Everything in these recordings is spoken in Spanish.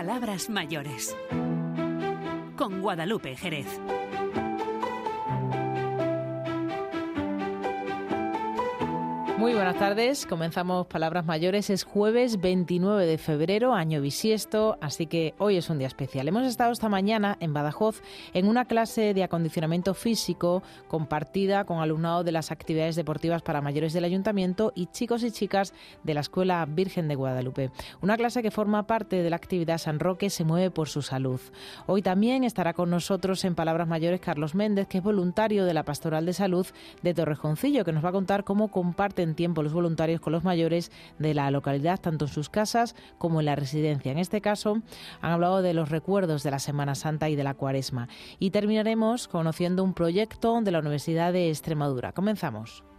Palabras mayores. Con Guadalupe Jerez. Muy buenas tardes, comenzamos Palabras Mayores, es jueves 29 de febrero, año bisiesto, así que hoy es un día especial. Hemos estado esta mañana en Badajoz en una clase de acondicionamiento físico compartida con alumnado de las actividades deportivas para mayores del ayuntamiento y chicos y chicas de la Escuela Virgen de Guadalupe. Una clase que forma parte de la actividad San Roque se mueve por su salud. Hoy también estará con nosotros en Palabras Mayores Carlos Méndez, que es voluntario de la Pastoral de Salud de Torrejoncillo, que nos va a contar cómo comparten tiempo los voluntarios con los mayores de la localidad, tanto en sus casas como en la residencia. En este caso, han hablado de los recuerdos de la Semana Santa y de la Cuaresma. Y terminaremos conociendo un proyecto de la Universidad de Extremadura. Comenzamos.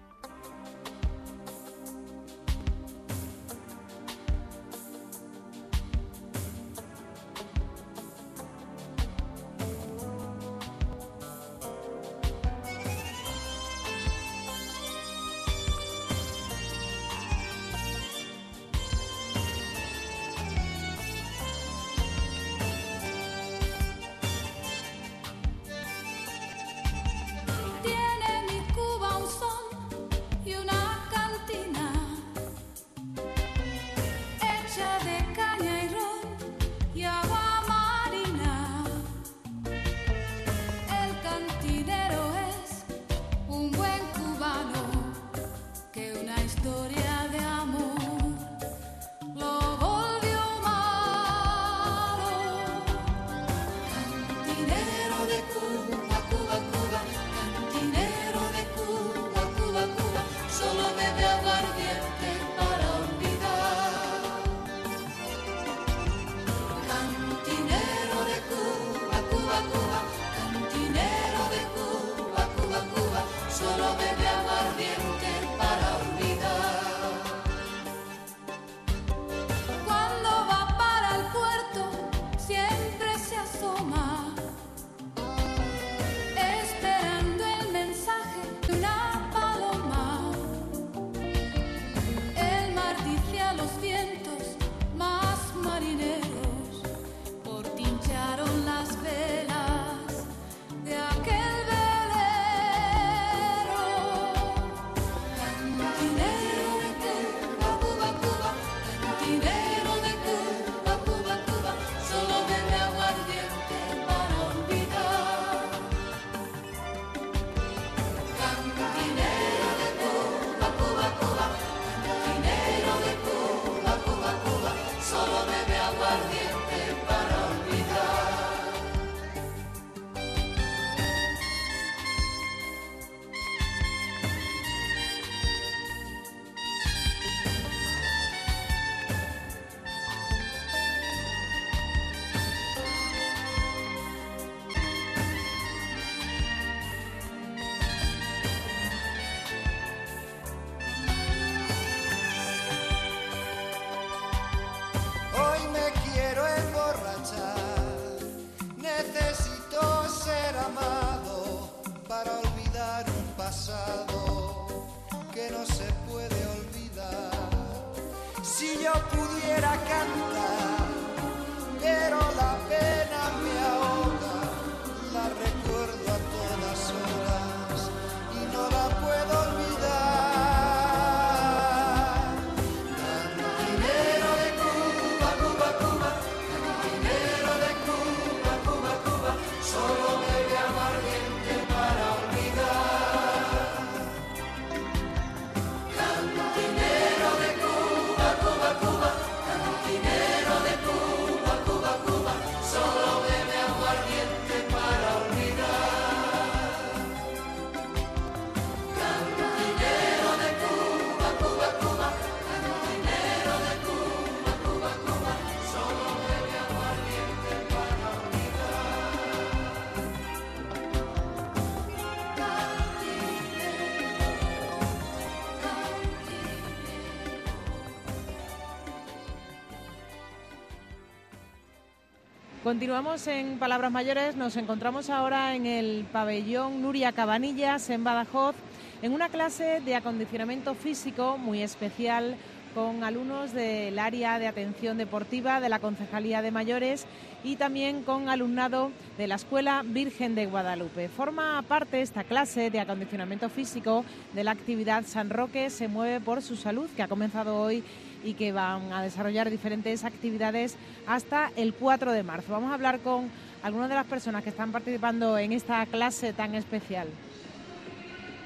Continuamos en Palabras Mayores. Nos encontramos ahora en el pabellón Nuria Cabanillas, en Badajoz, en una clase de acondicionamiento físico muy especial con alumnos del área de atención deportiva de la Concejalía de Mayores y también con alumnado de la Escuela Virgen de Guadalupe. Forma parte esta clase de acondicionamiento físico de la actividad San Roque se mueve por su salud que ha comenzado hoy y que van a desarrollar diferentes actividades hasta el 4 de marzo. Vamos a hablar con algunas de las personas que están participando en esta clase tan especial.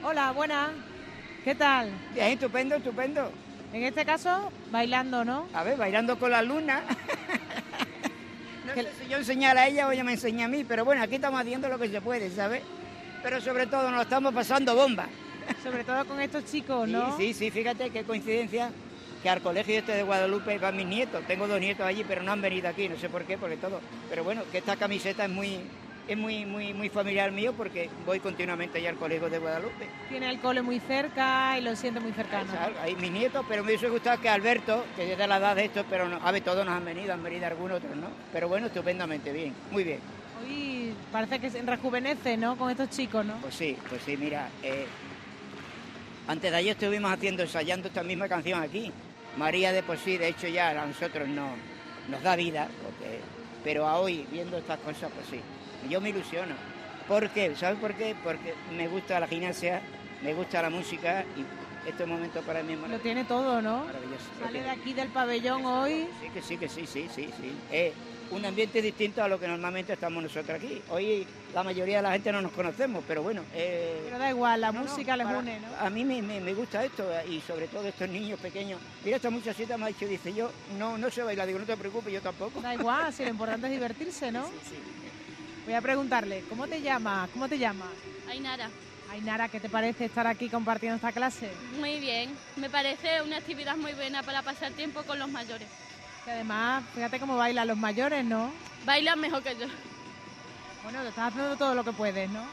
Hola, buena. ¿Qué tal? Bien, estupendo, estupendo. En este caso, bailando, ¿no? A ver, bailando con la luna. no sé si yo enseñar a ella o ella me enseña a mí, pero bueno, aquí estamos haciendo lo que se puede, ¿sabes? Pero sobre todo nos estamos pasando bomba. Sobre todo con estos chicos, ¿no? Sí, sí, sí, fíjate qué coincidencia que al colegio este de Guadalupe van mis nietos. Tengo dos nietos allí, pero no han venido aquí, no sé por qué, porque todo. Pero bueno, que esta camiseta es muy, es muy, muy, muy familiar mío porque voy continuamente allá al colegio de Guadalupe. Tiene el cole muy cerca y lo siente muy cercano. Hay mis nietos, pero me hubiese gustado que Alberto, que es de la edad de estos, pero no, a ver, todos nos han venido, han venido algunos otros, ¿no? Pero bueno, estupendamente bien, muy bien. Hoy parece que se rejuvenece, ¿no? Con estos chicos, ¿no? Pues sí, pues sí, mira, eh, antes de ayer estuvimos haciendo, ensayando esta misma canción aquí. María de por sí, de hecho ya a nosotros no, nos da vida, porque, pero a hoy, viendo estas cosas, pues sí, yo me ilusiono. ¿Por qué? ¿Sabes por qué? Porque me gusta la gimnasia, me gusta la música y este momento para mí es Lo tiene todo, ¿no? Maravilloso. Sale de aquí del pabellón hoy. Sí, que sí, que sí, sí, sí, sí. Es un ambiente distinto a lo que normalmente estamos nosotros aquí. Hoy la mayoría de la gente no nos conocemos, pero bueno. Eh, pero da igual, la música les une, ¿no? A mí me, me, gusta esto y sobre todo estos niños pequeños. Mira, esta muchachita me ha dicho, dice yo, no, no se baila, digo, no te preocupes, yo tampoco. Da igual, si lo importante es divertirse, ¿no? Sí, sí. Voy a preguntarle, ¿cómo te llamas? ¿Cómo te llamas? Ainara. Ainara, ¿qué te parece estar aquí compartiendo esta clase? Muy bien, me parece una actividad muy buena para pasar tiempo con los mayores. Y además, fíjate cómo bailan los mayores, ¿no? Bailan mejor que yo. Bueno, te estás haciendo todo lo que puedes, ¿no?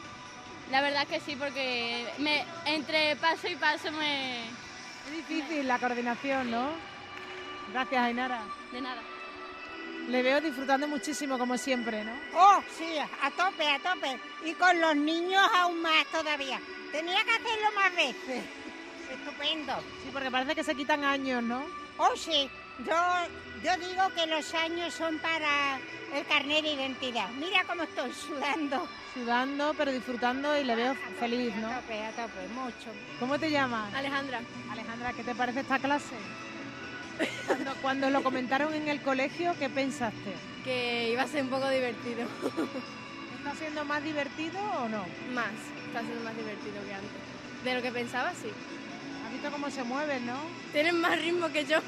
La verdad que sí, porque me, entre paso y paso me... Es difícil la coordinación, ¿no? Gracias, Ainara. De nada. Le veo disfrutando muchísimo, como siempre, ¿no? Oh, sí, a tope, a tope. Y con los niños aún más todavía. Tenía que hacerlo más veces. Estupendo. Sí, porque parece que se quitan años, ¿no? Oh, sí. Yo, yo digo que los años son para el carnet de identidad. Mira cómo estoy sudando. Sudando, pero disfrutando y le veo feliz, ¿no? A tope, a tope, mucho. ¿Cómo te llamas? Alejandra. Alejandra, ¿qué te parece esta clase? Cuando, cuando, lo comentaron en el colegio, ¿qué pensaste? Que iba a ser un poco divertido. ¿Está siendo más divertido o no? Más, está siendo más divertido que antes. De lo que pensaba, sí. ¿Has visto cómo se mueven, no? Tienen más ritmo que yo.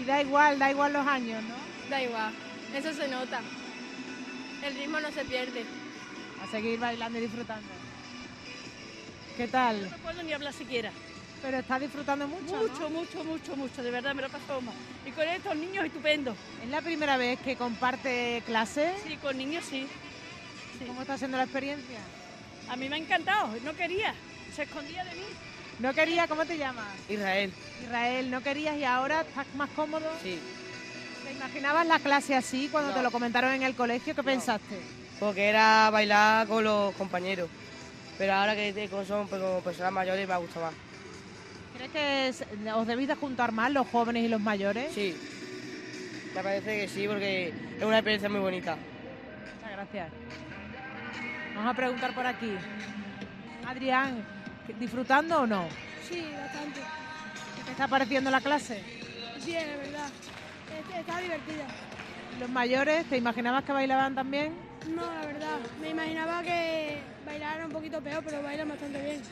y da igual, da igual los años, ¿no? Da igual, eso se nota. El ritmo no se pierde. A seguir bailando y disfrutando. ¿Qué tal? No puedo ni hablar siquiera. Pero está disfrutando mucho. Mucho, ¿no? mucho, mucho, mucho. De verdad me lo paso más. Y con estos niños estupendo. ¿Es la primera vez que comparte clase? Sí, con niños sí. sí. ¿Cómo está siendo la experiencia? A mí me ha encantado. No quería. Se escondía de mí. ¿No quería? ¿Cómo te llamas? Israel. Israel, ¿no querías y ahora estás más cómodo? Sí. ¿Te imaginabas la clase así cuando no. te lo comentaron en el colegio? ¿Qué no. pensaste? Porque era bailar con los compañeros. Pero ahora que son pues, como personas mayores me gusta más. ¿Crees que os debéis de juntar más los jóvenes y los mayores? Sí, me parece que sí, porque es una experiencia muy bonita. Muchas gracias. Vamos a preguntar por aquí. Adrián, ¿disfrutando o no? Sí, bastante. ¿Qué te está pareciendo la clase? Bien, es verdad. Está divertida. ¿Los mayores, te imaginabas que bailaban también? No, la verdad. Me imaginaba que bailaran un poquito peor, pero bailan bastante bien.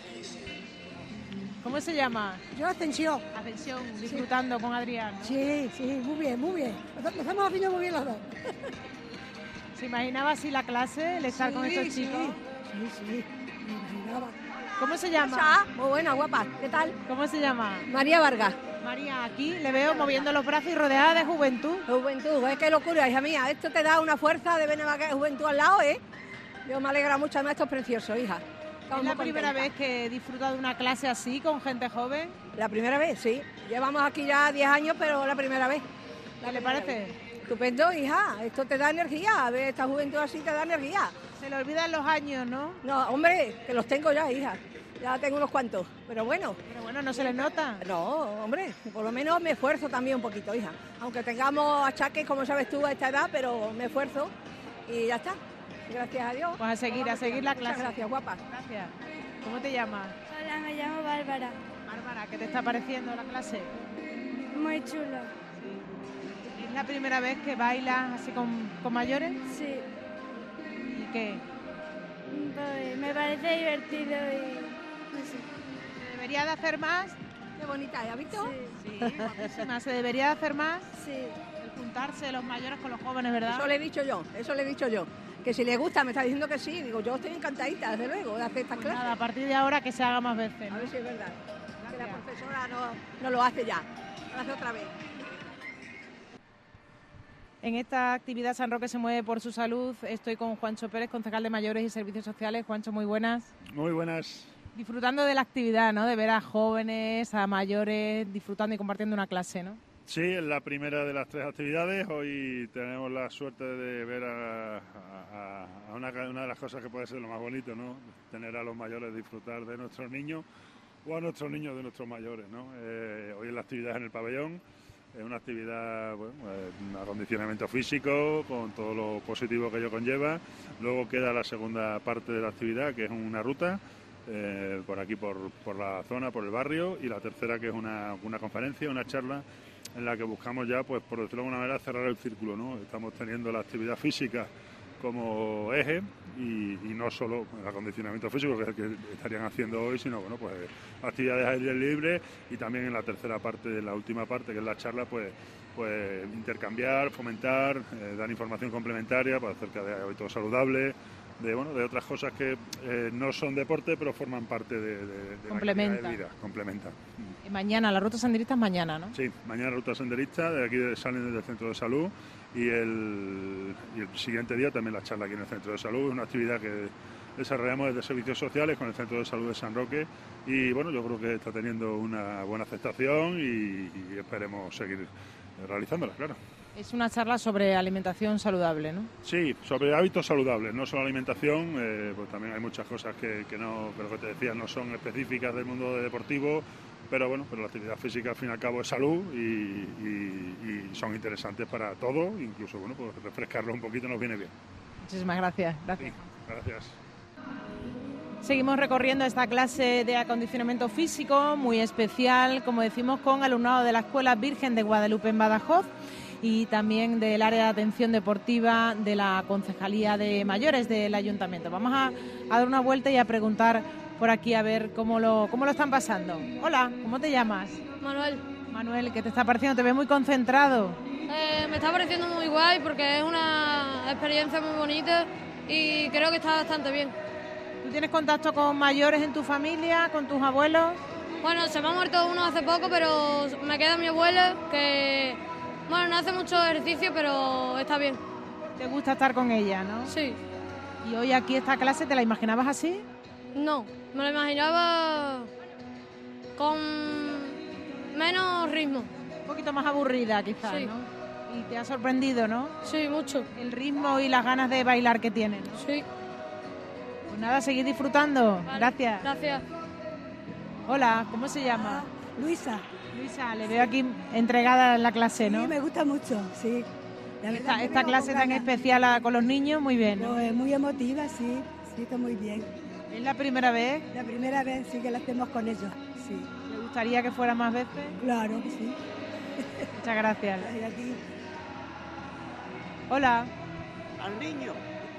¿Cómo se llama? Yo Ascensión. Ascensión, disfrutando sí. con Adrián. ¿no? Sí, sí, muy bien, muy bien. Lo estamos haciendo muy bien los dos. ¿Se imaginaba así la clase, el estar sí, con estos chicos? Sí, sí, me imaginaba. ¿Cómo se llama? Muy buena, guapa. ¿Qué tal? ¿Cómo se llama? María Vargas. María, aquí le veo moviendo los brazos y rodeada de juventud. Juventud, es que locura, hija mía. Esto te da una fuerza de ver juventud al lado, ¿eh? Yo me alegra mucho, además esto es precioso, hija. ¿Es la primera vez que disfruta de una clase así con gente joven? La primera vez, sí. Llevamos aquí ya 10 años, pero la primera vez. ¿Qué le parece? Estupendo, hija. Esto te da energía. A ver, esta juventud así te da energía. Se le olvidan los años, ¿no? No, hombre, que los tengo ya, hija. Ya tengo unos cuantos, pero bueno. Pero bueno, ¿no se les nota? No, hombre, por lo menos me esfuerzo también un poquito, hija. Aunque tengamos achaques, como sabes tú, a esta edad, pero me esfuerzo y ya está. Gracias a Dios. Pues a seguir, a seguir la Muchas clase. gracias, guapa. Gracias. ¿Cómo te llamas? Hola, me llamo Bárbara. Bárbara, ¿qué te está pareciendo la clase? Muy chulo. ¿Es la primera vez que bailas así con, con mayores? Sí. ¿Y qué? Pues me parece divertido y no sé. ¿Se debería de hacer más? Qué bonita, ¿eh? ¿has visto? Sí, guapísima. ¿Se debería de hacer más? Sí. El juntarse los mayores con los jóvenes, ¿verdad? Eso le he dicho yo, eso le he dicho yo. Que si le gusta, me está diciendo que sí. Digo, yo estoy encantadita, desde luego, de hacer estas Pues clases. nada, a partir de ahora que se haga más veces. A ¿no? ver si es verdad. Que la profesora no, no lo hace ya. Lo hace otra vez. En esta actividad San Roque se mueve por su salud. Estoy con Juancho Pérez, concejal de Mayores y Servicios Sociales. Juancho, muy buenas. Muy buenas. Disfrutando de la actividad, ¿no? De ver a jóvenes, a mayores, disfrutando y compartiendo una clase, ¿no? Sí, es la primera de las tres actividades. Hoy tenemos la suerte de ver a, una de las cosas que puede ser lo más bonito, ¿no? Tener a los mayores disfrutar de nuestros niños o a nuestros niños de nuestros mayores, ¿no? Eh, hoy es la actividad en el pabellón. Es una actividad, bueno, eh, un acondicionamiento físico con todo lo positivo que ello conlleva. Luego queda la segunda parte de la actividad, que es una ruta eh, por aquí, por, por la zona, por el barrio. Y la tercera, que es una, una conferencia, una charla en la que buscamos ya, pues por decirlo de alguna manera, cerrar el círculo. ¿no? Estamos teniendo la actividad física como eje y, no solo el acondicionamiento físico que es el que estarían haciendo hoy, sino bueno, pues actividades aire libre y también en la tercera parte, de la última parte que es la charla, pues pues intercambiar, fomentar, eh, dar información complementaria pues, acerca de hábitos saludables, de bueno, de otras cosas que eh, no son deporte pero forman parte de, de, de la Complementa. de vida, complementa. Y mañana, la ruta senderista es mañana, ¿no? Sí, mañana ruta senderista, de aquí salen desde el centro de salud y el, y el siguiente día también la charla aquí en el centro de salud. Es una actividad que desarrollamos desde Servicios Sociales con el Centro de Salud de San Roque y bueno, yo creo que está teniendo una buena aceptación y, y esperemos seguir realizándola, claro. Es una charla sobre alimentación saludable, ¿no? Sí, sobre hábitos saludables, no solo alimentación, eh, pues también hay muchas cosas que, que no, que lo que te decía, no son específicas del mundo deportivo, pero bueno, pero la actividad física al fin y al cabo es salud y, y- y son interesantes para todos, incluso bueno, pues refrescarlo un poquito nos viene bien. Muchísimas gracias. Gracias. Gracias. Seguimos recorriendo esta clase de acondicionamiento físico muy especial, como decimos, con alumnado de la Escuela Virgen de Guadalupe en Badajoz y también del área de atención deportiva de la Concejalía de Mayores del Ayuntamiento. Vamos a, a dar una vuelta y a preguntar por aquí a ver cómo lo, cómo lo están pasando. Hola, ¿cómo te llamas? Manuel, Manuel, ¿qué te está pareciendo? Te veo muy concentrado. eh, me está pareciendo muy guay porque es una experiencia muy bonita y creo que está bastante bien. ¿Tú tienes contacto con mayores en tu familia, con tus abuelos? Bueno, se me ha muerto uno hace poco, pero me queda mi abuela que, bueno, no hace mucho ejercicio, pero está bien. ¿Te gusta estar con ella, no? Sí. ¿Y hoy aquí esta clase te la imaginabas así? No, me lo imaginaba con menos ritmo. Un poquito más aburrida quizás, Sí. ¿no? Y te ha sorprendido, ¿no? Sí, mucho. El ritmo y las ganas de bailar que tienes. ¿no? Sí. Pues nada, seguir disfrutando. Vale, Gracias. Gracias. Hola, ¿cómo se llama? Luisa. Luisa, le veo aquí entregada en la clase, ¿no? Sí, me gusta mucho, sí. La verdad Esta, clase tan ganas. especial a- con los niños, muy bien. ¿no? Pues muy emotiva, sí, sí, está muy bien. ¿Es la primera vez? La primera vez sí que la hacemos con ellos, sí. ¿Le gustaría que fuera más veces? Claro que sí. Muchas gracias. Gracias a ti. Hola, Al niño.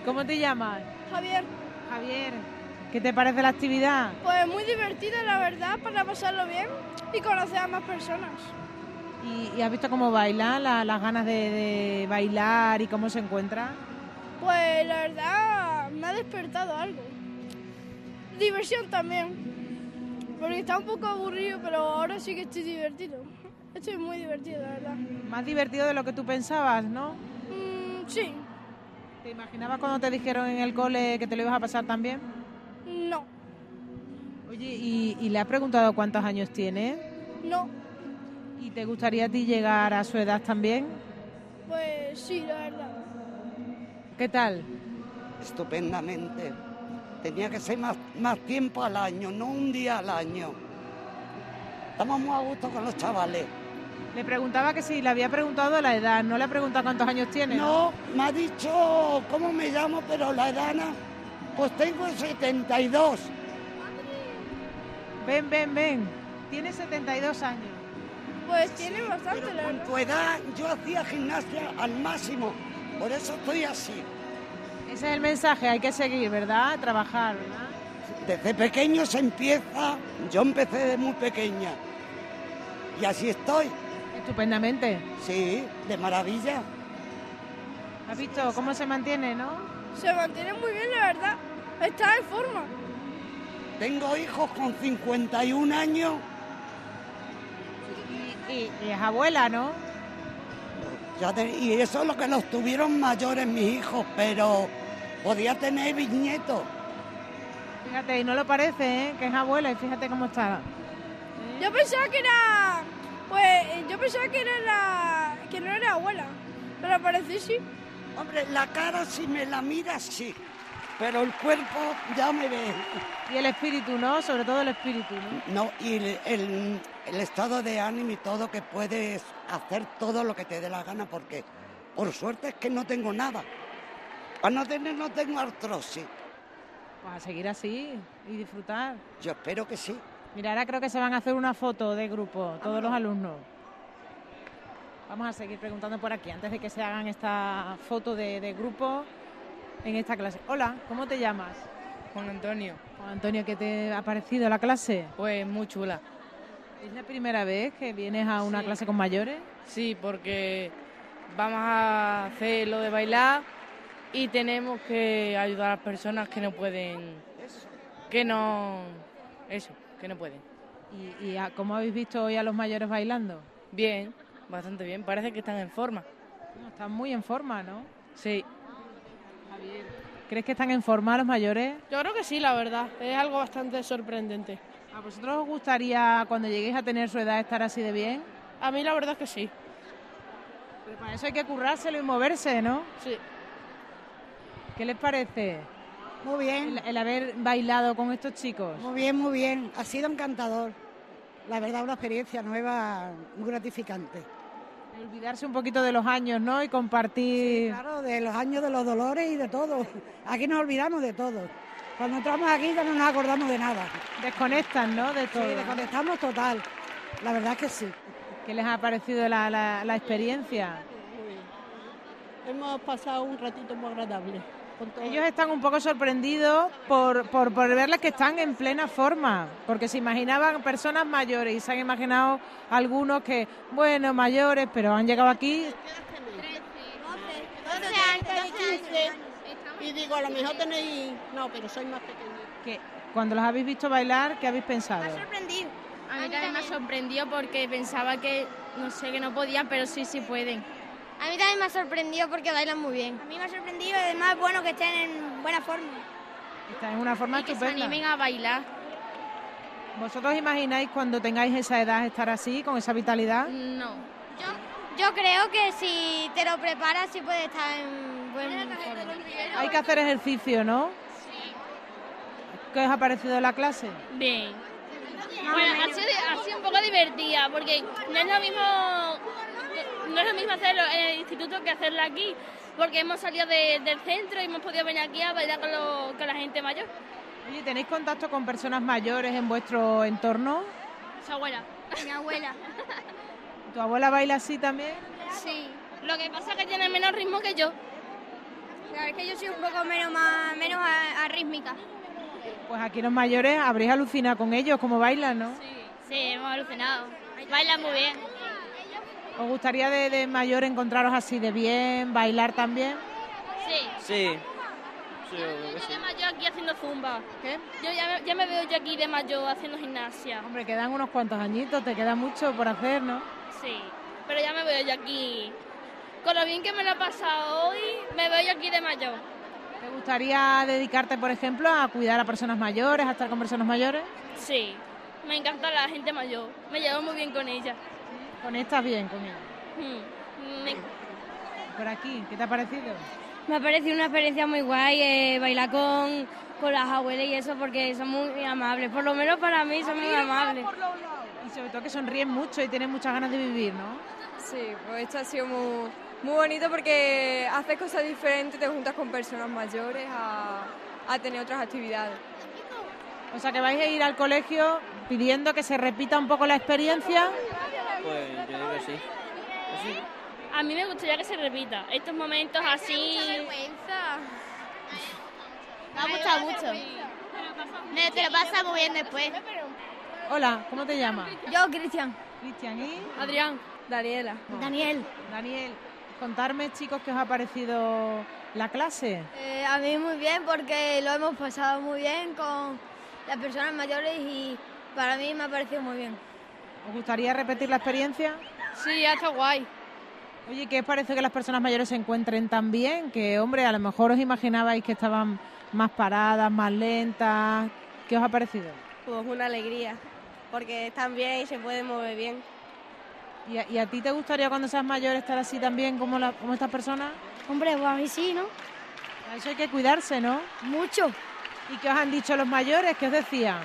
¿cómo te llamas? Javier, Javier, ¿qué te parece la actividad? pues muy divertida la verdad para pasarlo bien y conocer a más personas. ¿Y, y has visto cómo baila, la- las ganas de, de bailar y cómo se encuentra? Pues la verdad me ha despertado algo. Diversión también, porque está un poco aburrido, pero ahora sí que estoy divertido. Estoy muy divertido, la verdad. Más divertido de lo que tú pensabas, ¿no? Mm, sí, ¿Te imaginabas cuando te dijeron en el cole que te lo ibas a pasar no, Oye, ¿y, y le has preguntado cuántos años tiene? no, ¿Y te gustaría a ti llegar a su edad también? pues sí, la verdad. ¿Qué tal? Estupendamente. Tenía que ser más, más tiempo al año, no un día al año. Estamos muy a gusto con los chavales. Le preguntaba que si le había preguntado la edad, no le ha preguntado cuántos años tiene. No, me ha dicho cómo me llamo, pero la edad, pues tengo 72. Ven, ven, ven. Tiene 72 años. Pues tiene bastante, Pero la con tu edad yo hacía gimnasia al máximo, por eso estoy así. Ese es el mensaje, hay que seguir, ¿verdad? Trabajar, ¿verdad? Desde pequeño se empieza, yo empecé de muy pequeña y así estoy. Estupendamente. Sí, de maravilla. ¿Has visto cómo se mantiene, no? Se mantiene muy bien, la verdad. Está en forma. Tengo hijos con 51 años, Y, y es abuela, ¿no? ya te- y eso es lo que los tuvieron mayores mis hijos, pero podía tener bisnietos. Fíjate, y no lo parece, ¿eh? Que es abuela y fíjate cómo está. Yo pensaba que era. Pues yo pensaba que era la. que no era abuela. Pero parece sí. Hombre, la cara si me la miras sí, pero el cuerpo ya me ve. Y el espíritu, ¿no? Sobre todo el espíritu, ¿no? No, y el, el- el estado de ánimo y todo, que puedes hacer todo lo que te dé la gana, porque por suerte es que no tengo nada. A no tener, no tengo artrosis. Pues a seguir así y disfrutar. Yo espero que sí. Mira, ahora creo que se van a hacer una foto de grupo, todos los alumnos. Vamos a seguir preguntando por aquí, antes de que se hagan esta foto de, de grupo en esta clase. Hola, ¿cómo te llamas? Juan Antonio. Juan Antonio, ¿qué te ha parecido la clase? Pues muy chula. ¿Es la primera vez que vienes a una Sí. clase con mayores? Sí, porque vamos a hacer lo de bailar y tenemos que ayudar a las personas que no pueden, que no, eso, que no pueden. ¿Y, y a- cómo habéis visto hoy a los mayores bailando? Bien, bastante bien. Parece que están en forma. No, Están muy en forma, ¿no? Sí. ¿Crees que están en forma los mayores? Yo creo que sí, la verdad. Es algo bastante sorprendente. ¿A vosotros os gustaría, cuando lleguéis a tener su edad, estar así de bien? A mí la verdad es que sí. Pero para eso hay que currárselo y moverse, ¿no? Sí. ¿Qué les parece? Muy bien. El, el haber bailado con estos chicos. Muy bien, muy bien. Ha sido encantador. La verdad, una experiencia nueva, muy gratificante. Olvidarse un poquito de los años, ¿no? Y compartir. Claro, de los años de los dolores y de todo. Aquí nos olvidamos de todo. Cuando entramos aquí ya no nos acordamos de nada. Desconectan, ¿no? De todo. Sí, desconectamos total. La verdad es que sí. ¿Qué les ha parecido la, la- la experiencia? Hemos pasado un ratito muy agradable. Con todo. Ellos están un poco sorprendidos por, por, por verles que están en plena forma, porque se imaginaban personas mayores y se han imaginado algunos que, bueno, mayores, pero han llegado aquí 12 años, 15. Y digo, a lo mejor tenéis... No, pero soy más pequeña. que cuando los habéis visto bailar, ¿qué habéis pensado? sorprendido. A mí también me ha sorprendido porque pensaba que, no sé, que no podían, pero sí, sí pueden. A mí también me ha sorprendido porque bailan muy bien. A mí me ha sorprendido, además, bueno, que estén en buena forma. Están en una forma Y que se estupenda. animen a bailar. ¿Vosotros imagináis cuando tengáis esa edad estar así, con esa vitalidad? No. Yo creo que si te lo preparas sí puedes estar en buen forma. Hay que hacer ejercicio, ¿no? ¿Qué os ha parecido la clase? Bien. Bueno, ha sido, ha sido un poco divertida porque no es lo mismo no es lo mismo hacerlo en el instituto que hacerlo aquí porque hemos salido de- del centro y hemos podido venir aquí a bailar con, lo- con la gente mayor. Oye, ¿tenéis contacto con personas mayores en vuestro entorno? Su abuela. Mi abuela. ¿Tu abuela baila así también? Sí. Lo que pasa es que tiene menos ritmo que yo. Claro, es que yo soy un poco menos, más, menos a- arrítmica. Pues aquí los mayores habréis alucinado con ellos, cómo bailan, ¿no? Sí, hemos alucinado. Bailan muy bien. ¿Os gustaría de, de mayor encontraros así de bien, bailar también? Sí. Sí. Sí, yo Yo sí. de mayor aquí haciendo zumba. ¿Qué? Yo ya me, ya me veo yo aquí de mayor haciendo gimnasia. Hombre, quedan unos cuantos añitos, te queda mucho por hacer, ¿no? Sí, pero ya me veo yo aquí. Con lo bien que me lo he pasado hoy, me veo yo aquí de mayor. ¿Te gustaría dedicarte, por ejemplo, a cuidar a personas mayores, a estar con personas mayores? Sí, me encanta la gente mayor. Me llevo muy bien con ella. Conectas bien con ellos. Mm, me- Por aquí, ¿qué te ha parecido? Me ha parecido una experiencia muy guay eh, bailar con, con las abuelas y eso porque son muy amables. Por lo menos para mí son muy amables. Y sobre todo que sonríen mucho y tienen muchas ganas de vivir, ¿no? Sí, pues esto ha sido muy, muy bonito porque haces cosas diferentes, te juntas con personas mayores a, a tener otras actividades. O sea que vais a ir al colegio pidiendo que se repita un poco la experiencia. Pues yo digo que sí. Pues sí. A mí me gustaría que se repita. Estos momentos así. Me ha gustado mucho. Me- Te lo pasas muy bien después. Hola, ¿cómo te llamas? Yo, Cristian. Cristian y Adrián. Daniela. Daniel. Daniel. Contarme, chicos, qué os ha parecido la clase. Eh, a mí muy bien porque lo hemos pasado muy bien con las personas mayores y para mí me ha parecido muy bien. ¿Os gustaría repetir la experiencia? Sí, ya está guay. Oye, ¿qué os parece que las personas mayores se encuentren tan bien? Que, hombre, a lo mejor os imaginabais que estaban más paradas, más lentas. ¿Qué os ha parecido? Pues una alegría, porque están bien y se pueden mover bien. ¿Y a, y a ti te gustaría cuando seas mayor estar así también como, la- como estas personas? Hombre, pues a mí sí, ¿no? A eso hay que cuidarse, ¿no? Mucho. ¿Y qué os han dicho los mayores? ¿Qué os decían?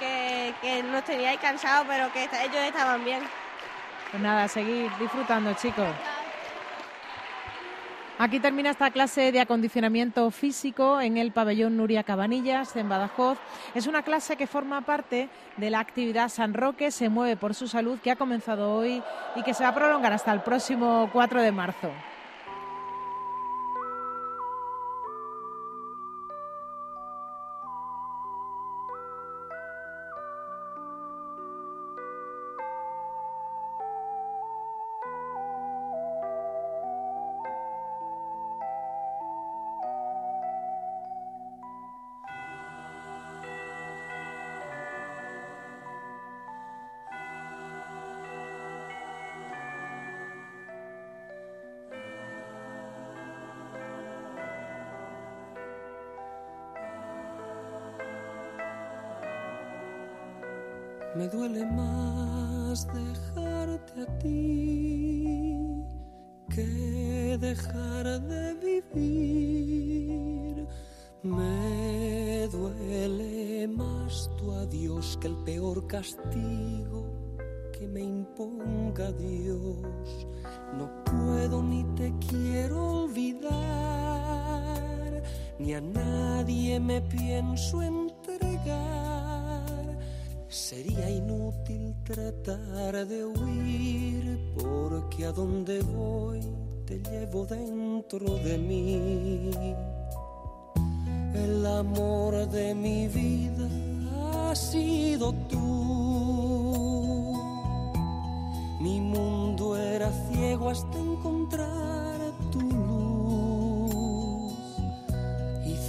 Que, que nos teníais cansados, pero que ellos estaban bien. Pues nada, seguir disfrutando, chicos. Aquí termina esta clase de acondicionamiento físico en el pabellón Nuria Cabanillas, en Badajoz. Es una clase que forma parte de la actividad San Roque se mueve por su salud que ha comenzado hoy y que se va a prolongar hasta el próximo 4 de marzo. Duele más dejarte a ti que dejar de vivir. Me duele más tu adiós que el peor castigo que me imponga Dios. No puedo ni te quiero olvidar, ni a nadie me pienso entregar. Sería inútil tratar de huir porque a donde voy te llevo dentro de mí. El amor de mi vida ha sido tú. Mi mundo era ciego hasta encontrar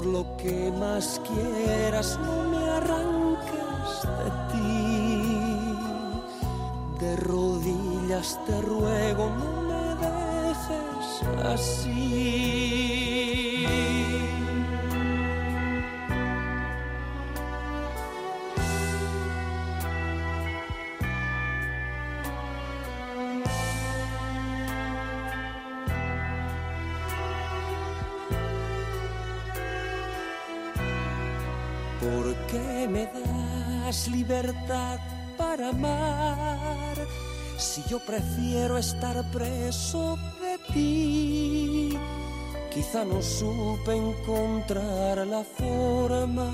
Por lo que más quieras, no me arranques de ti. De rodillas te ruego, no me dejes así. ¿Por qué me das libertad para amar si yo prefiero estar preso de ti? Quizá no supe encontrar la forma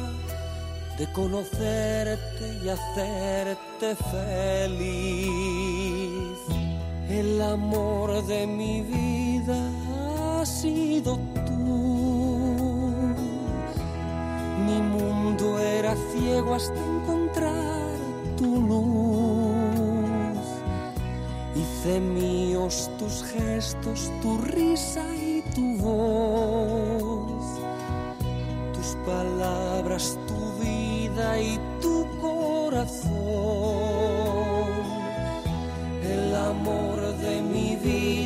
de conocerte y hacerte feliz. El amor de mi vida ha sido Mi mundo era ciego hasta encontrar tu luz. Hice míos tus gestos, tu risa y tu voz, tus palabras, tu vida y tu corazón. El amor de mi vida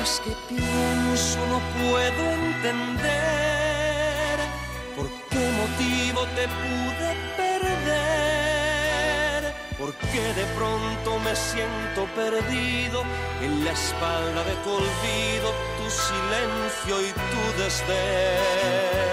Por más que pienso no puedo entender por qué motivo te pude perder. Porque de pronto me siento perdido en la espalda de tu olvido, tu silencio y tu desdén.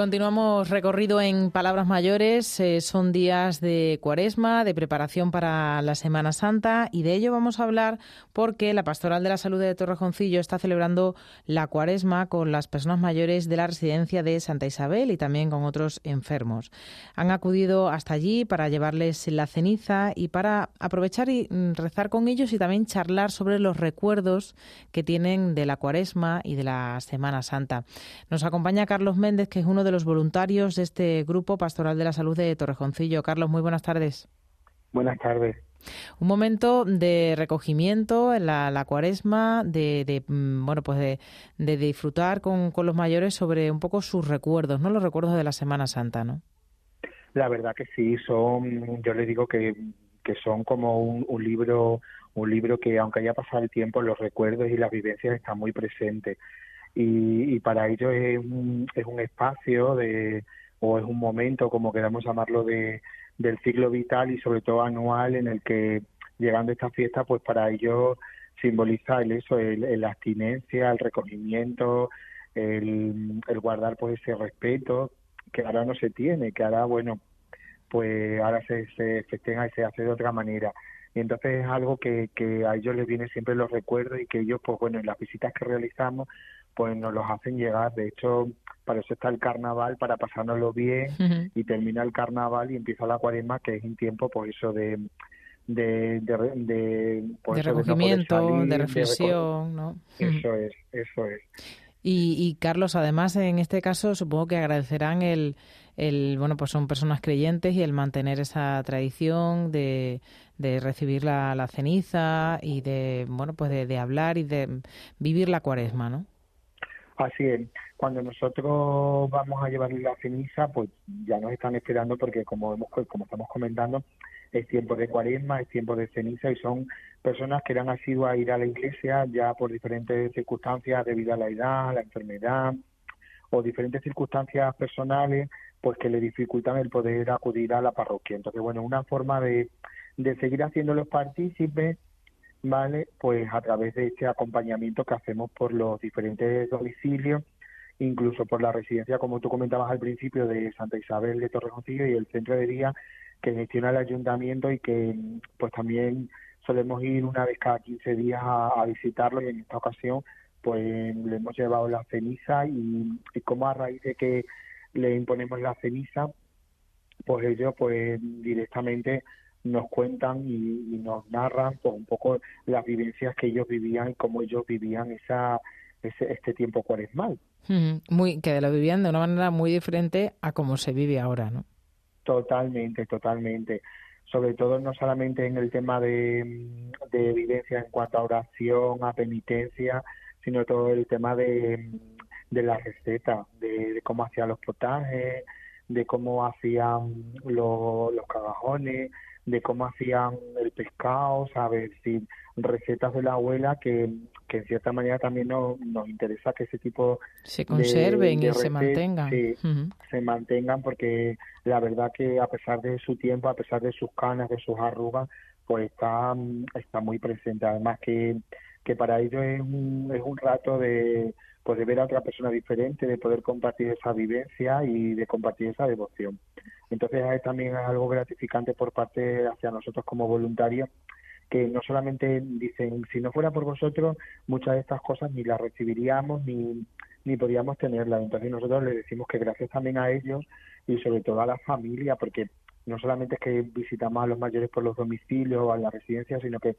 Continuamos recorrido en Palabras Mayores. Eh, son días de cuaresma, de preparación para la Semana Santa y de ello vamos a hablar porque la Pastoral de la Salud de Torrejoncillo está celebrando la cuaresma con las personas mayores de la residencia de Santa Isabel y también con otros enfermos. Han acudido hasta allí para llevarles la ceniza y para aprovechar y mm, rezar con ellos y también charlar sobre los recuerdos que tienen de la cuaresma y de la Semana Santa. Nos acompaña Carlos Méndez, que es uno de los voluntarios de este grupo pastoral de la salud de Torrejoncillo. Carlos, muy buenas tardes. Buenas tardes. Un momento de recogimiento en la, la cuaresma, de, de, mm, bueno, pues de, de disfrutar con, con, los mayores sobre un poco sus recuerdos, ¿no? Los recuerdos de la Semana Santa, ¿no? La verdad que sí, son, yo le digo que, que son como un, un libro, un libro que aunque haya pasado el tiempo, los recuerdos y las vivencias están muy presentes y, y para ello es un, es un espacio de o es un momento, como queramos llamarlo, de, del ciclo vital y sobre todo anual en el que llegando a esta fiesta, pues para ellos simboliza el eso, el, el abstinencia, el recogimiento, el, el guardar pues ese respeto que ahora no se tiene, que ahora, bueno, pues ahora se, se festeja y se hace de otra manera. Y entonces es algo que, que a ellos les viene siempre los recuerdos y que ellos, pues bueno, en las visitas que realizamos, pues nos los hacen llegar. De hecho, para eso está el carnaval, para pasárnoslo bien uh -huh. y termina el carnaval y empieza la cuaresma, que es un tiempo, pues eso de de de, de, pues de recogimiento, de, no salir, de reflexión, ¿no? Eso es, eso es. Y, y, Carlos, además, en este caso, supongo que agradecerán el, el, bueno, pues son personas creyentes y el mantener esa tradición de, de recibir la, la, ceniza y de, bueno, pues de, de hablar y de vivir la cuaresma, ¿no? Así es. Cuando nosotros vamos a llevar la ceniza, pues ya nos están esperando porque como hemos, como estamos comentando, es tiempo de cuaresma, es tiempo de ceniza y son personas que eran asiduas a ir a la iglesia ya por diferentes circunstancias debido a la edad, la enfermedad o diferentes circunstancias personales pues que le dificultan el poder acudir a la parroquia. Entonces, bueno, una forma de, de seguir haciéndolos partícipes ¿vale? Pues a través de este acompañamiento que hacemos por los diferentes domicilios, incluso por la residencia, como tú comentabas al principio, de Santa Isabel de Torrejoncillo y el centro de día que gestiona el ayuntamiento y que pues también solemos ir una vez cada 15 días a, a visitarlo y en esta ocasión pues le hemos llevado la ceniza y, y como a raíz de que le imponemos la ceniza, pues ellos pues directamente nos cuentan y, y nos narran pues un poco las vivencias que ellos vivían y cómo ellos vivían esa ese, este tiempo cuaresmal. Muy, que lo vivían de una manera muy diferente a como se vive ahora, ¿no? Totalmente, totalmente. Sobre todo no solamente en el tema de, de vivencia en cuanto a oración, a penitencia, sino todo el tema de, de la receta, de, de cómo hacían los potajes, de cómo hacían lo- los cagajones, de cómo hacían el pescado, ¿sabes? Sí, recetas de la abuela que, que en cierta manera también nos, nos interesa que ese tipo Se conserven de y se mantengan. sí, se mantengan porque la verdad que a pesar de su tiempo, a pesar de sus canas, de sus arrugas, pues está, está muy presente. Además que, que para ellos es un, es un rato de, pues de ver a otra persona diferente, de poder compartir esa vivencia y de compartir esa devoción. Entonces también es algo gratificante por parte hacia nosotros como voluntarios que no solamente dicen, si no fuera por vosotros, muchas de estas cosas ni las recibiríamos ni, ni podíamos tenerlas. Entonces nosotros les decimos que gracias también a ellos y sobre todo a la familia, porque no solamente es que visitamos a los mayores por los domicilios o a la residencia, sino que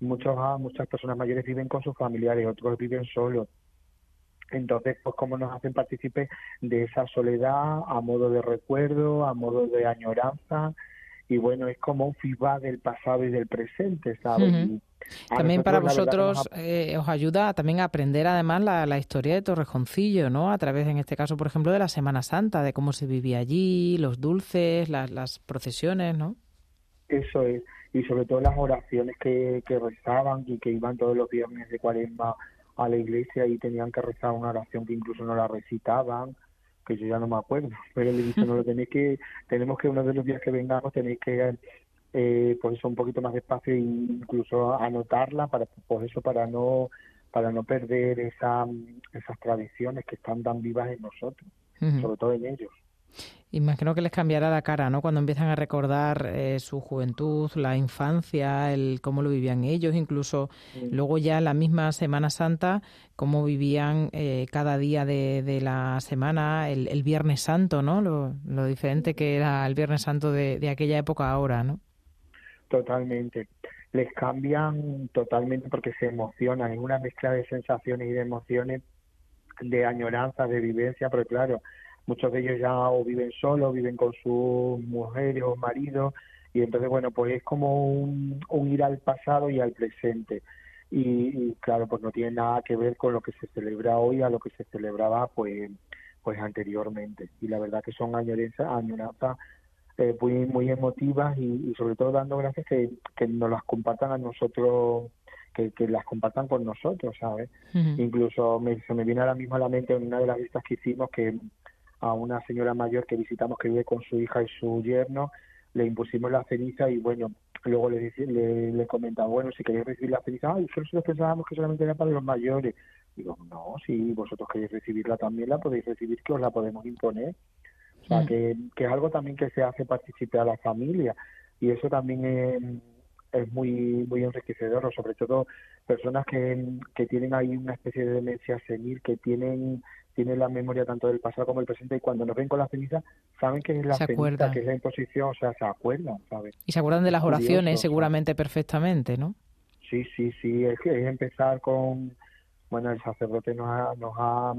muchos, ah, muchas personas mayores viven con sus familiares, otros viven solos. Entonces, pues cómo nos hacen partícipes de esa soledad a modo de recuerdo, a modo de añoranza, y bueno, es como un feedback del pasado y del presente, ¿sabes? También para verdad, vosotros eh, os ayuda también a aprender además la, la historia de Torrejoncillo, ¿no? A través, en este caso, por ejemplo, de la Semana Santa, de cómo se vivía allí, los dulces, las, las procesiones, ¿no? Eso es, y sobre todo las oraciones que, que rezaban y que iban todos los viernes de cuaresma a la iglesia y tenían que rezar una oración que incluso no la recitaban, que yo ya no me acuerdo, pero le dije, no lo tenéis que, tenemos que uno de los días que vengamos tenéis que, eh, pues eso, un poquito más despacio e incluso anotarla para, pues eso, para no, para no perder esa, esas tradiciones que están tan vivas en nosotros, sobre todo en ellos. Imagino que les cambiará la cara, ¿no? Cuando empiezan a recordar eh, su juventud, la infancia, el cómo lo vivían ellos, incluso luego ya en la misma Semana Santa, cómo vivían eh, cada día de, de la semana, el, el Viernes Santo, ¿no? Lo, lo diferente que era el Viernes Santo de, de aquella época ahora, ¿no? Totalmente. Les cambian totalmente porque se emocionan. Es una mezcla de sensaciones y de emociones, de añoranza, de vivencia, pero claro, muchos de ellos ya o viven solos, viven con sus mujeres o maridos, y entonces, bueno, pues es como un, un ir al pasado y al presente. Y, y, claro, pues no tiene nada que ver con lo que se celebra hoy a lo que se celebraba pues pues anteriormente. Y la verdad que son añoranzas, añoranzas eh, muy, muy emotivas y, y sobre todo dando gracias que, que nos las compartan a nosotros, que, que las compartan con nosotros, ¿sabes? Incluso me, se me viene ahora mismo a la mente en una de las vistas que hicimos que a una señora mayor que visitamos que vive con su hija y su yerno, le impusimos la ceniza y bueno, luego le, le, le comentaba, bueno, si queréis recibir la ceniza, ay, nosotros pensábamos que solamente era para los mayores. Digo, no, si vosotros queréis recibirla también la podéis recibir, que os la podemos imponer. O sea, Mm. que, que es algo también que se hace participar a la familia y eso también es, es muy muy enriquecedor, sobre todo personas que, que tienen ahí una especie de demencia senil, que tienen tienen la memoria tanto del pasado como del presente y cuando nos ven con la ceniza saben que es la Se ceniza, acuerdan. que es la imposición, o sea, se acuerdan, ¿sabes? Y se acuerdan de las oraciones seguramente perfectamente, ¿no? Sí, sí, sí, es que es empezar con, bueno, el sacerdote nos ha, nos ha,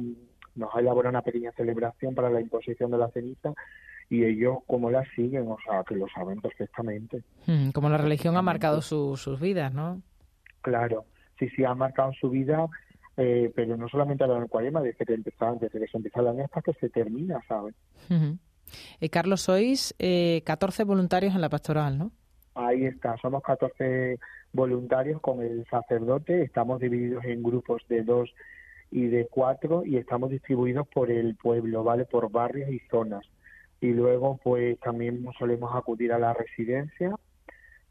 nos ha elaborado una pequeña celebración para la imposición de la ceniza y ellos como la siguen, o sea, que lo saben perfectamente. Mm, Como la religión ha marcado su- sus vidas, ¿no? Claro, sí, sí, ha marcado su vida, eh, pero no solamente a lo del cuaresma, desde que empezaron, desde que se empieza el año hasta que se termina, ¿sabes? Eh, Carlos, sois eh, 14 voluntarios en la pastoral, ¿no? Ahí está, somos 14 voluntarios con el sacerdote, estamos divididos en grupos de dos y de cuatro y estamos distribuidos por el pueblo, ¿vale? Por barrios y zonas. Y luego, pues también solemos acudir a la residencia,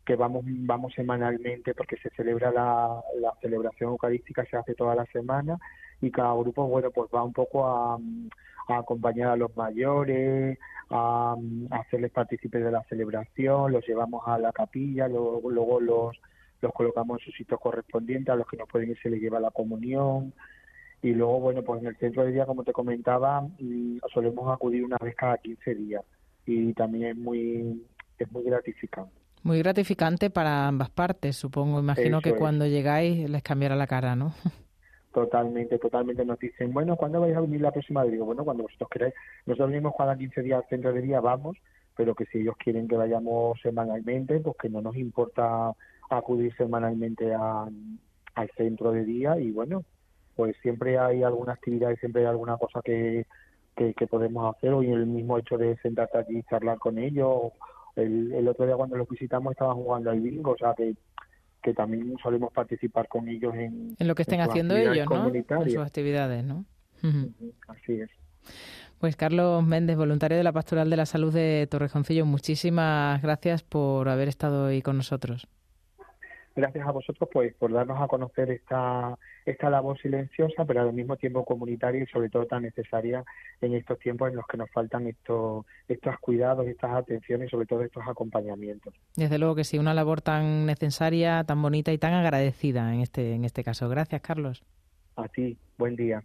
que vamos vamos semanalmente porque se celebra la, la celebración eucarística, se hace toda la semana y cada grupo, bueno, pues va un poco a, acompañar a los mayores, a, hacerles partícipes de la celebración, los llevamos a la capilla, luego, luego los, los colocamos en su sitio correspondiente, a los que no pueden ir se les lleva la comunión y luego, bueno, pues en el centro de día, como te comentaba, mm, solemos acudir una vez cada 15 días y también es muy, es muy gratificante. Muy gratificante para ambas partes, supongo. Imagino Eso que es. cuando llegáis les cambiará la cara, ¿no? Totalmente, totalmente. Nos dicen, bueno, ¿cuándo vais a venir la próxima vez? Digo, bueno, cuando vosotros queráis. Nosotros venimos cada 15 días al centro de día, vamos, pero que si ellos quieren que vayamos semanalmente, pues que no nos importa acudir semanalmente a- al centro de día y bueno, pues siempre hay alguna actividad y siempre hay alguna cosa que, que, que podemos hacer. Hoy el mismo hecho de sentarte aquí y charlar con ellos. El, el otro día cuando los visitamos estaban jugando al bingo, o sea que, que también solemos participar con ellos en, En lo que estén haciendo ellos, ¿no? En sus actividades, ¿no? Así es. Pues Carlos Méndez, voluntario de la Pastoral de la Salud de Torrejoncillo, muchísimas gracias por haber estado hoy con nosotros. Gracias a vosotros pues por darnos a conocer esta esta labor silenciosa, pero al mismo tiempo comunitaria y sobre todo tan necesaria en estos tiempos en los que nos faltan estos estos cuidados, estas atenciones y sobre todo estos acompañamientos. Desde luego que sí, una labor tan necesaria, tan bonita y tan agradecida en este, en este caso. Gracias, Carlos. A ti, buen día.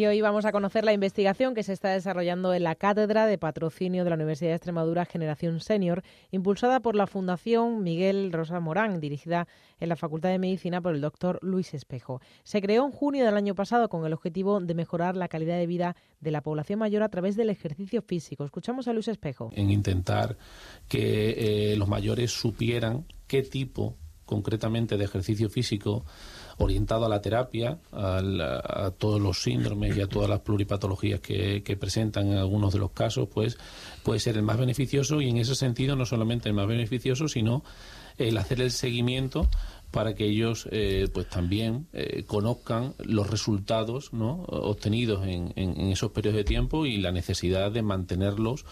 Y hoy vamos a conocer la investigación que se está desarrollando en la Cátedra de Patrocinio de la Universidad de Extremadura Generación Senior, impulsada por la Fundación Miguel Rosa Morán, dirigida en la Facultad de Medicina por el doctor Luis Espejo. Se creó en junio del año pasado con el objetivo de mejorar la calidad de vida de la población mayor a través del ejercicio físico. Escuchamos a Luis Espejo. En intentar que eh, los mayores supieran qué tipo concretamente de ejercicio físico orientado a la terapia, al- a, todos los síndromes y a todas las pluripatologías que, que presentan en algunos de los casos, pues puede ser el más beneficioso y en ese sentido no solamente el más beneficioso, sino el hacer el seguimiento para que ellos eh, pues también eh, conozcan los resultados ¿no? obtenidos en, en- en esos periodos de tiempo y la necesidad de mantenerlos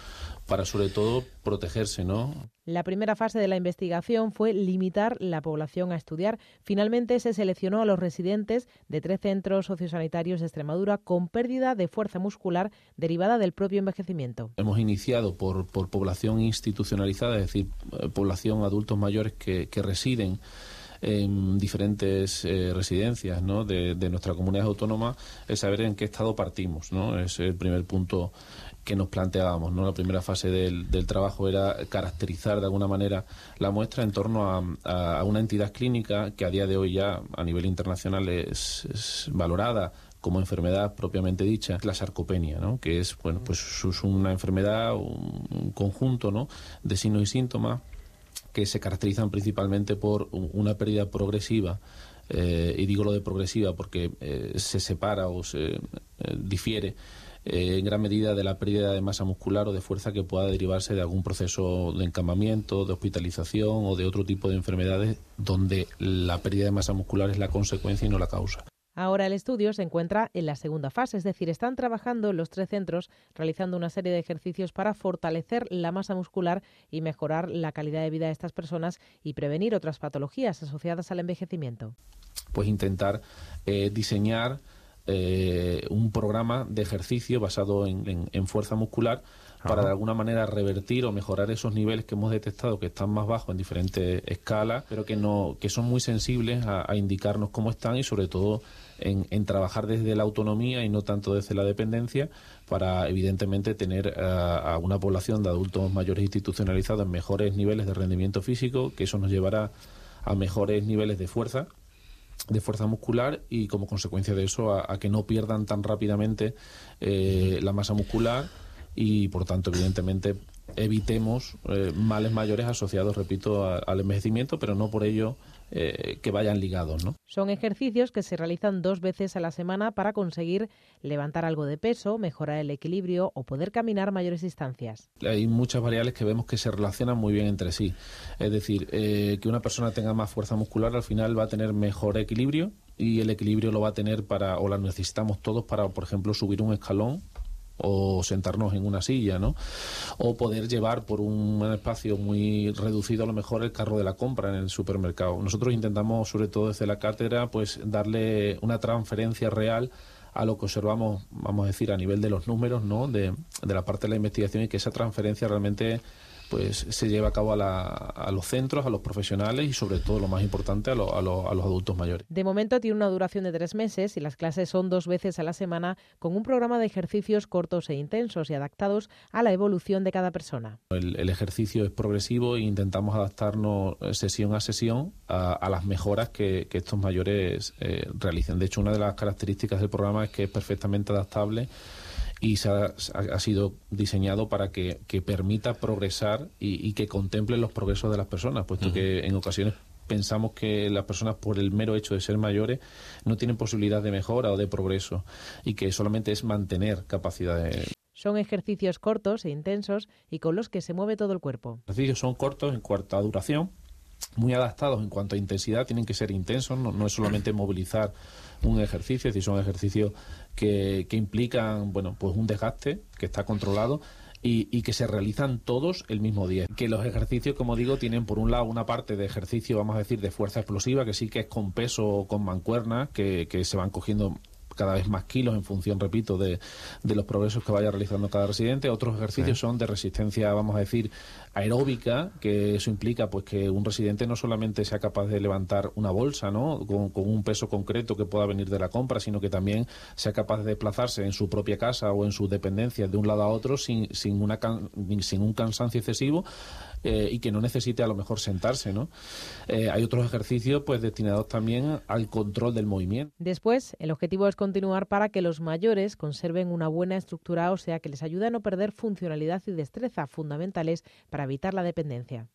para sobre todo protegerse, ¿no? La primera fase de la investigación fue limitar la población a estudiar. Finalmente se seleccionó a los residentes de tres centros sociosanitarios de Extremadura con pérdida de fuerza muscular derivada del propio envejecimiento. Hemos iniciado por, por población institucionalizada, es decir, eh, población adultos mayores que, que residen en diferentes eh, residencias ¿no? de, de nuestra comunidad autónoma, es saber en qué estado partimos. ¿no? Es el primer punto que nos planteábamos. ¿no? La primera fase del, del trabajo era caracterizar de alguna manera la muestra en torno a, a- una entidad clínica que a día de hoy ya a nivel internacional es, es valorada como enfermedad propiamente dicha, la sarcopenia, ¿no? que es bueno pues es una enfermedad, un, un conjunto ¿no? de signos y síntomas que se caracterizan principalmente por una pérdida progresiva. eh, y digo lo de progresiva porque eh, se separa o se eh, difiere eh, en gran medida de la pérdida de masa muscular o de fuerza que pueda derivarse de algún proceso de encamamiento, de hospitalización o de otro tipo de enfermedades donde la pérdida de masa muscular es la consecuencia y no la causa. Ahora el estudio se encuentra en la segunda fase, es decir, están trabajando los tres centros realizando una serie de ejercicios para fortalecer la masa muscular y mejorar la calidad de vida de estas personas y prevenir otras patologías asociadas al envejecimiento. pues intentar eh, diseñar eh, un programa de ejercicio basado en, en- en fuerza muscular para de alguna manera revertir o mejorar esos niveles que hemos detectado que están más bajos en diferentes escalas, pero que no que son muy sensibles a, a indicarnos cómo están y sobre todo en, en trabajar desde la autonomía y no tanto desde la dependencia para evidentemente tener a una población de adultos mayores institucionalizados en mejores niveles de rendimiento físico, que eso nos llevará a mejores niveles de fuerza de fuerza muscular y como consecuencia de eso a, que no pierdan tan rápidamente eh, la masa muscular y por tanto evidentemente evitemos eh, males mayores asociados, repito, al envejecimiento, pero no por ello eh, que vayan ligados, ¿no? Son ejercicios que se realizan dos veces a la semana para conseguir levantar algo de peso, mejorar el equilibrio o poder caminar mayores distancias. hay muchas variables que vemos que se relacionan muy bien entre sí. Es decir, eh, que una persona tenga más fuerza muscular al final va a tener mejor equilibrio y el equilibrio lo va a tener para, o la necesitamos todos para, por ejemplo, subir un escalón o sentarnos en una silla, ¿no? O poder llevar por un espacio muy reducido a lo mejor el carro de la compra en el supermercado. Nosotros intentamos, sobre todo desde la cátedra, pues darle una transferencia real a lo que observamos, vamos a decir, a nivel de los números, ¿no? De, de la parte de la investigación y que esa transferencia realmente pues se lleva a cabo a, la- a los centros, a los profesionales y sobre todo lo más importante a, lo- a lo- a los adultos mayores. De momento tiene una duración de tres meses y las clases son dos veces a la semana con un programa de ejercicios cortos e intensos y adaptados a la evolución de cada persona. El, el ejercicio es progresivo e intentamos adaptarnos eh, sesión a sesión a, a las mejoras que, que estos mayores eh, realicen. De hecho, una de las características del programa es que es perfectamente adaptable y se ha, sido diseñado para que, que permita progresar y, y que contemple los progresos de las personas, puesto que en ocasiones pensamos que las personas por el mero hecho de ser mayores no tienen posibilidad de mejora o de progreso y que solamente es mantener capacidades Son ejercicios cortos e intensos y con los que se mueve todo el cuerpo. Los ejercicios son cortos en cuanto a duración, muy adaptados en cuanto a intensidad, tienen que ser intensos, no, no es solamente movilizar un ejercicio, es decir, son ejercicios que, que implican bueno, pues un desgaste que está controlado y, y que se realizan todos el mismo día. Que los ejercicios, como digo, tienen por un lado una parte de ejercicio, vamos a decir, de fuerza explosiva, que sí que es con peso o con mancuernas, que, que se van cogiendo cada vez más kilos en función, repito, de, de los progresos que vaya realizando cada residente. Otros ejercicios son de resistencia, vamos a decir, aeróbica, que eso implica pues que un residente no solamente sea capaz de levantar una bolsa, ¿no? Con, con un peso concreto que pueda venir de la compra, sino que también sea capaz de desplazarse en su propia casa o en sus dependencias de un lado a otro sin, sin, una can- sin un cansancio excesivo eh, y que no necesite a lo mejor sentarse, ¿no? Eh, hay otros ejercicios pues destinados también al control del movimiento. Después, el objetivo es continuar para que los mayores conserven una buena estructura ósea que les ayude a no perder funcionalidad y destreza fundamentales para evitar la dependencia.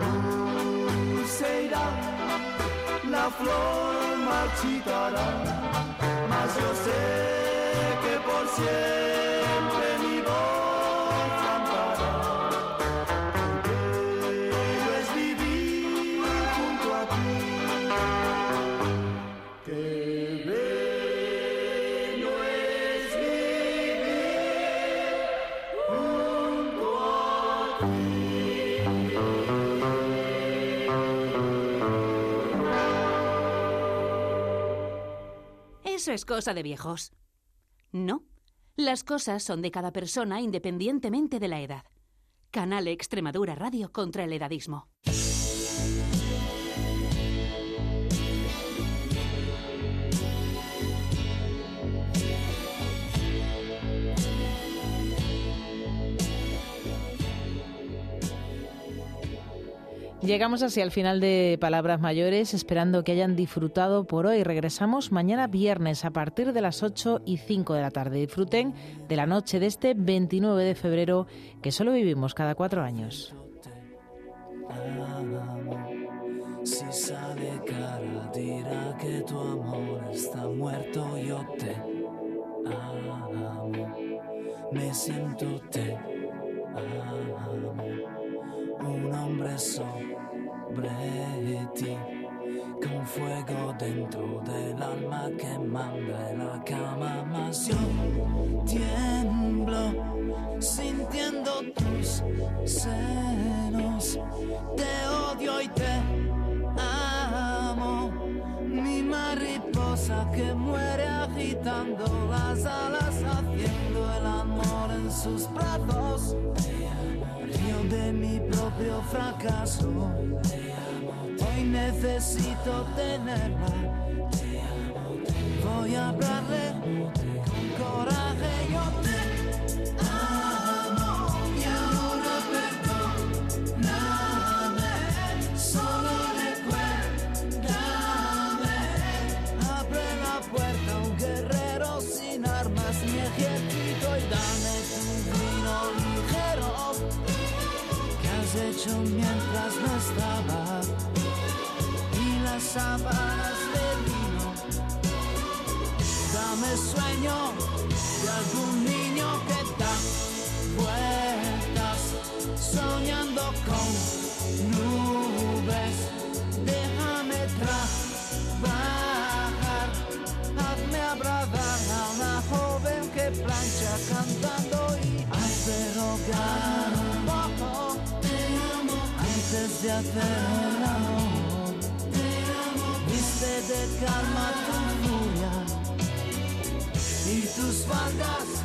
Luz se irá, la flor marchitará. Mas yo sé que por siempre Es cosa de viejos. No. Las cosas son de cada persona independientemente de la edad. Canal Extremadura Radio contra el edadismo. Llegamos así al final de Palabras Mayores, esperando que hayan disfrutado por hoy. Regresamos mañana viernes a partir de las 8 y 5 de la tarde. Disfruten de la noche de este 29 de febrero que solo vivimos cada cuatro años. Si sale cara dirá que tu amor está muerto, yo te amo. Me siento te amo. Un hombre sobre ti, con fuego dentro del alma que manda en la cama. Mas yo tiemblo sintiendo tus senos. Te odio y te que muere agitando las alas, haciendo el amor en sus brazos. Río de mi propio fracaso. Hoy necesito tenerla. Voy a hablarle mientras no estaba y las sábanas de vino. Dame sueño de algún niño que da vueltas soñando con zafer olao Viste de calma tu furia Y tus faldas